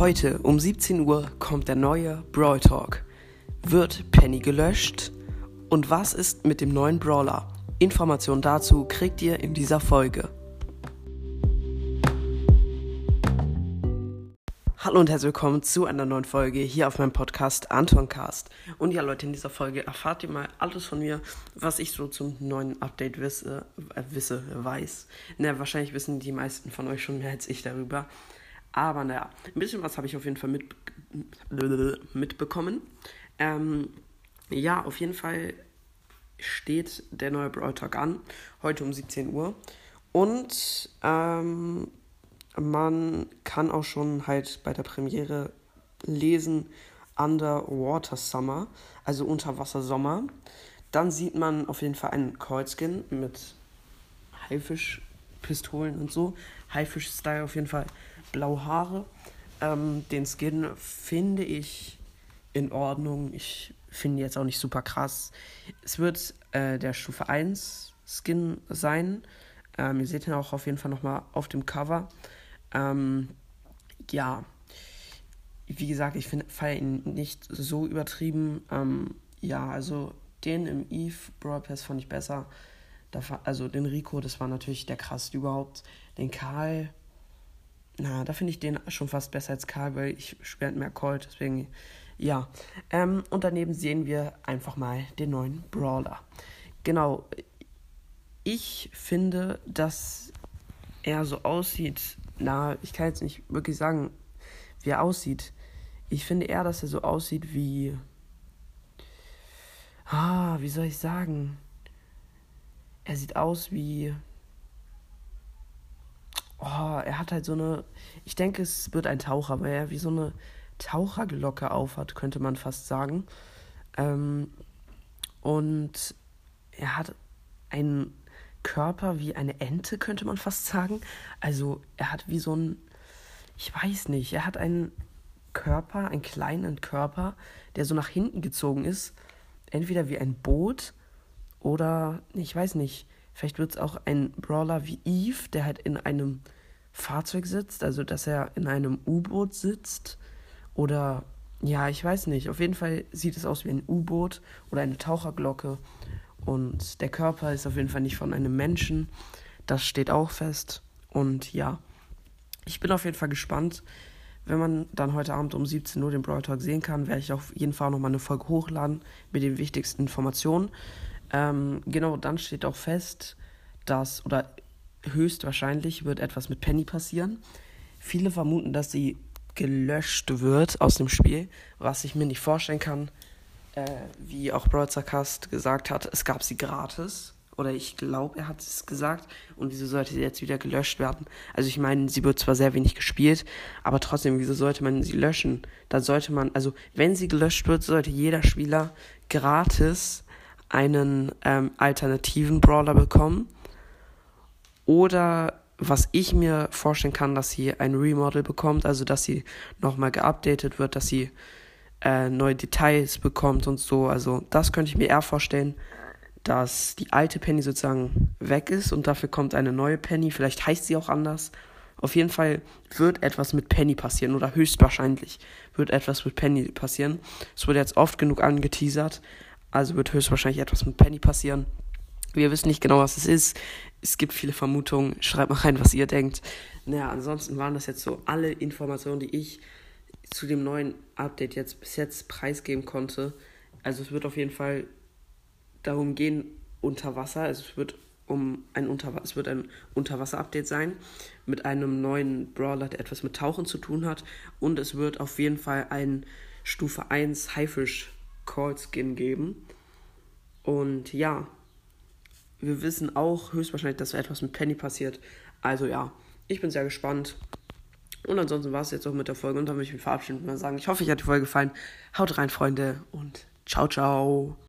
Heute um 17 Uhr kommt der neue Brawl Talk. Wird Penny gelöscht? Und was ist mit dem neuen Brawler? Informationen dazu kriegt ihr in dieser Folge. Hallo und herzlich willkommen zu einer neuen Folge hier auf meinem Podcast Antoncast. Und ja, Leute, in dieser Folge erfahrt ihr mal alles von mir, was ich so zum neuen Update wisse, äh, wisse weiß. Na, wahrscheinlich wissen die meisten von euch schon mehr als ich darüber. Aber naja, ein bisschen was habe ich auf jeden Fall mit, mitbekommen. Ähm, ja, auf jeden Fall steht der neue Brawl Talk an, heute um 17 Uhr. Und ähm, man kann auch schon halt bei der Premiere lesen Underwater Summer, also Unterwasser Sommer. Dann sieht man auf jeden Fall einen Kreuzskin mit Haifisch-Pistolen und so. Haifisch-Style auf jeden Fall. Blaue Haare. Ähm, den Skin finde ich in Ordnung. Ich finde jetzt auch nicht super krass. Es wird äh, der Stufe 1 Skin sein. Ähm, ihr seht ihn auch auf jeden Fall nochmal auf dem Cover. Ähm, ja, wie gesagt, ich feiere ihn nicht so übertrieben. Ähm, ja, also den im Eve Brawl Pass fand ich besser. Da, also den Rico, das war natürlich der krasseste überhaupt. Den Karl, na, da finde ich den schon fast besser als Karl, weil ich spiele mehr Colt, deswegen, ja. Ähm, und daneben sehen wir einfach mal den neuen Brawler. Genau, ich finde, dass er so aussieht, na, ich kann jetzt nicht wirklich sagen, wie er aussieht. Ich finde eher, dass er so aussieht wie. Ah, wie soll ich sagen? Er sieht aus wie. Oh, er hat halt so eine. Ich denke, es wird ein Taucher, weil er wie so eine Taucherglocke aufhat, könnte man fast sagen. Ähm, und er hat einen Körper wie eine Ente, könnte man fast sagen. Also er hat wie so ein, ich weiß nicht, er hat einen Körper, einen kleinen Körper, der so nach hinten gezogen ist. Entweder wie ein Boot oder, ich weiß nicht, vielleicht wird es auch ein Brawler wie Eve, der halt in einem Fahrzeug sitzt, also dass er in einem U-Boot sitzt. Oder, ja, ich weiß nicht. Auf jeden Fall sieht es aus wie ein U-Boot oder eine Taucherglocke. Und der Körper ist auf jeden Fall nicht von einem Menschen. Das steht auch fest. Und ja, ich bin auf jeden Fall gespannt. Wenn man dann heute Abend um 17 Uhr den Brawl Talk sehen kann, werde ich auf jeden Fall nochmal eine Folge hochladen mit den wichtigsten Informationen. Ähm, genau, dann steht auch fest, dass, oder höchstwahrscheinlich wird etwas mit Penny passieren. Viele vermuten, dass sie gelöscht wird aus dem Spiel, was ich mir nicht vorstellen kann, äh, wie auch Broadcast gesagt hat, es gab sie gratis. Oder ich glaube, er hat es gesagt. Und wieso sollte sie jetzt wieder gelöscht werden? Also ich meine, sie wird zwar sehr wenig gespielt, aber trotzdem, wieso sollte man sie löschen? Dann sollte man, also wenn sie gelöscht wird, sollte jeder Spieler gratis einen ähm, alternativen Brawler bekommen. Oder was ich mir vorstellen kann, dass sie ein Remodel bekommt, also dass sie nochmal geupdatet wird, dass sie äh, neue Details bekommt und so. Also das könnte ich mir eher vorstellen, dass die alte Penny sozusagen weg ist und dafür kommt eine neue Penny. Vielleicht heißt sie auch anders. Auf jeden Fall wird etwas mit Penny passieren oder höchstwahrscheinlich wird etwas mit Penny passieren. Es wurde jetzt oft genug angeteasert, also wird höchstwahrscheinlich etwas mit Penny passieren. Wir wissen nicht genau, was es ist. Es gibt viele Vermutungen. Schreibt mal rein, was ihr denkt. Naja, ansonsten waren das jetzt so alle Informationen, die ich zu dem neuen Update jetzt bis jetzt preisgeben konnte. Also es wird auf jeden Fall darum gehen, unter Wasser. Also es wird um ein Unter es wird ein Unterwasser-Update sein mit einem neuen Brawler, der etwas mit Tauchen zu tun hat. Und es wird auf jeden Fall ein Stufe 1 Haifisch Call Skin geben. Und ja, wir wissen auch höchstwahrscheinlich, dass etwas mit Penny passiert. Also ja, ich bin sehr gespannt. Und ansonsten war es jetzt auch mit der Folge und dann möchte ich mich verabschieden und mal sagen, ich hoffe, euch hat die Folge gefallen. Haut rein, Freunde, und ciao, ciao.